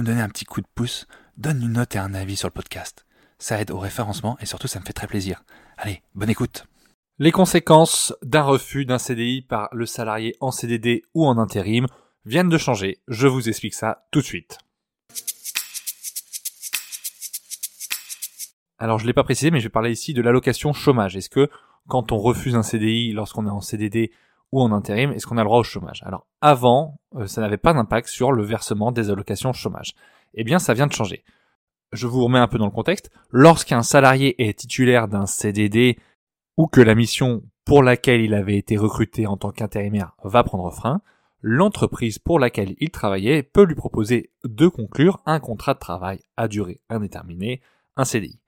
Me donner un petit coup de pouce, donne une note et un avis sur le podcast. Ça aide au référencement et surtout ça me fait très plaisir. Allez, bonne écoute. Les conséquences d'un refus d'un CDI par le salarié en CDD ou en intérim viennent de changer. Je vous explique ça tout de suite. Alors je l'ai pas précisé, mais je vais parler ici de l'allocation chômage. Est-ce que quand on refuse un CDI lorsqu'on est en CDD ou en intérim, est-ce qu'on a le droit au chômage? Alors avant, euh, ça n'avait pas d'impact sur le versement des allocations chômage. Eh bien, ça vient de changer. Je vous remets un peu dans le contexte. Lorsqu'un salarié est titulaire d'un CDD ou que la mission pour laquelle il avait été recruté en tant qu'intérimaire va prendre fin, l'entreprise pour laquelle il travaillait peut lui proposer de conclure un contrat de travail à durée indéterminée, un CDI.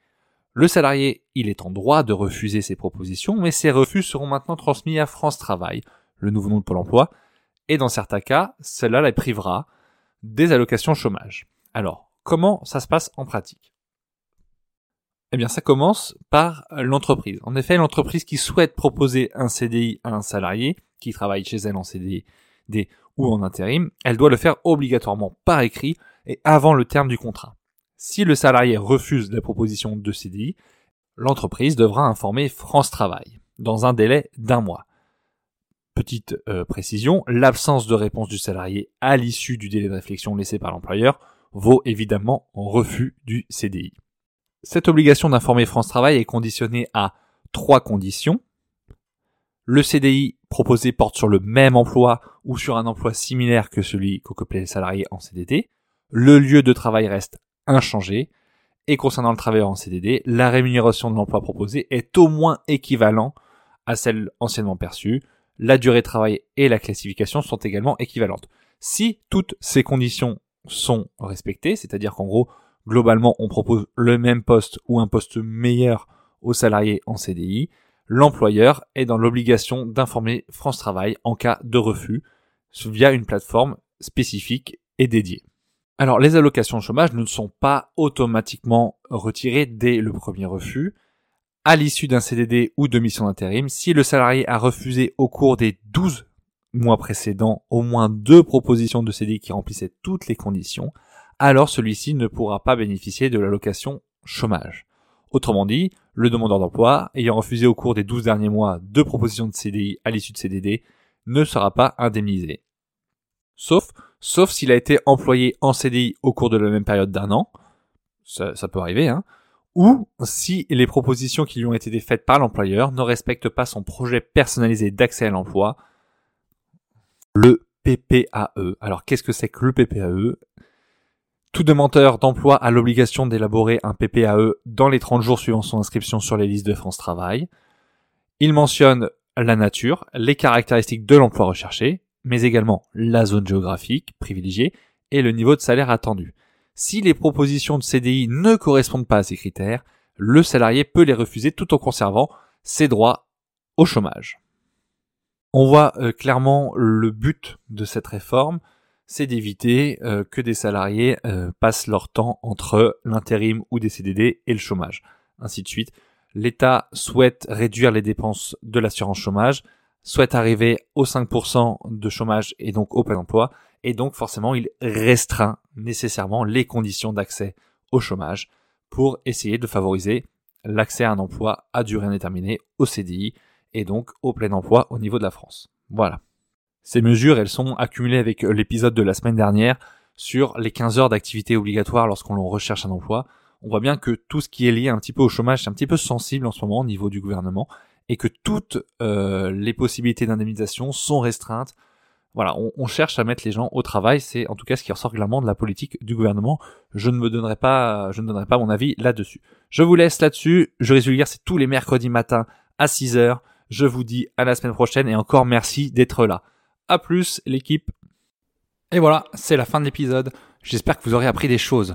Le salarié, il est en droit de refuser ces propositions, mais ces refus seront maintenant transmis à France Travail, le nouveau nom de Pôle emploi, et dans certains cas, cela la privera des allocations chômage. Alors, comment ça se passe en pratique? Eh bien, ça commence par l'entreprise. En effet, l'entreprise qui souhaite proposer un CDI à un salarié qui travaille chez elle en CDI ou en intérim, elle doit le faire obligatoirement par écrit et avant le terme du contrat. Si le salarié refuse la proposition de CDI, l'entreprise devra informer France Travail dans un délai d'un mois. Petite euh, précision, l'absence de réponse du salarié à l'issue du délai de réflexion laissé par l'employeur vaut évidemment refus du CDI. Cette obligation d'informer France Travail est conditionnée à trois conditions. Le CDI proposé porte sur le même emploi ou sur un emploi similaire que celui qu'occupait le salarié en CDD. Le lieu de travail reste inchangé. Et concernant le travailleur en CDD, la rémunération de l'emploi proposé est au moins équivalent à celle anciennement perçue. La durée de travail et la classification sont également équivalentes. Si toutes ces conditions sont respectées, c'est-à-dire qu'en gros, globalement, on propose le même poste ou un poste meilleur aux salariés en CDI, l'employeur est dans l'obligation d'informer France Travail en cas de refus via une plateforme spécifique et dédiée. Alors, les allocations de chômage ne sont pas automatiquement retirées dès le premier refus. À l'issue d'un CDD ou de mission d'intérim, si le salarié a refusé au cours des 12 mois précédents au moins deux propositions de CDI qui remplissaient toutes les conditions, alors celui-ci ne pourra pas bénéficier de l'allocation chômage. Autrement dit, le demandeur d'emploi, ayant refusé au cours des 12 derniers mois deux propositions de CDI à l'issue de CDD, ne sera pas indemnisé. Sauf, sauf s'il a été employé en CDI au cours de la même période d'un an, ça, peut arriver, hein, ou si les propositions qui lui ont été faites par l'employeur ne respectent pas son projet personnalisé d'accès à l'emploi, le PPAE. Alors qu'est-ce que c'est que le PPAE tout demandeur d'emploi a l'obligation d'élaborer un PPAE dans les 30 jours suivant son inscription sur les listes de France Travail. Il mentionne la nature, les caractéristiques de l'emploi recherché, mais également la zone géographique privilégiée et le niveau de salaire attendu. Si les propositions de CDI ne correspondent pas à ces critères, le salarié peut les refuser tout en conservant ses droits au chômage. On voit euh, clairement le but de cette réforme, c'est d'éviter euh, que des salariés euh, passent leur temps entre l'intérim ou des CDD et le chômage, ainsi de suite. L'État souhaite réduire les dépenses de l'assurance chômage, souhaite arriver au 5% de chômage et donc au plein emploi, et donc forcément il restreint nécessairement les conditions d'accès au chômage pour essayer de favoriser l'accès à un emploi à durée indéterminée au CDI et donc au plein emploi au niveau de la France. Voilà. Ces mesures, elles sont accumulées avec l'épisode de la semaine dernière sur les 15 heures d'activité obligatoire lorsqu'on recherche un emploi. On voit bien que tout ce qui est lié un petit peu au chômage, c'est un petit peu sensible en ce moment au niveau du gouvernement et que toutes euh, les possibilités d'indemnisation sont restreintes. Voilà, on, cherche à mettre les gens au travail, c'est en tout cas ce qui ressort clairement de la politique du gouvernement. Je ne me donnerai pas, je ne donnerai pas mon avis là-dessus. Je vous laisse là-dessus. Je résulte c'est tous les mercredis matins à 6 heures. Je vous dis à la semaine prochaine et encore merci d'être là. À plus l'équipe. Et voilà, c'est la fin de l'épisode. J'espère que vous aurez appris des choses.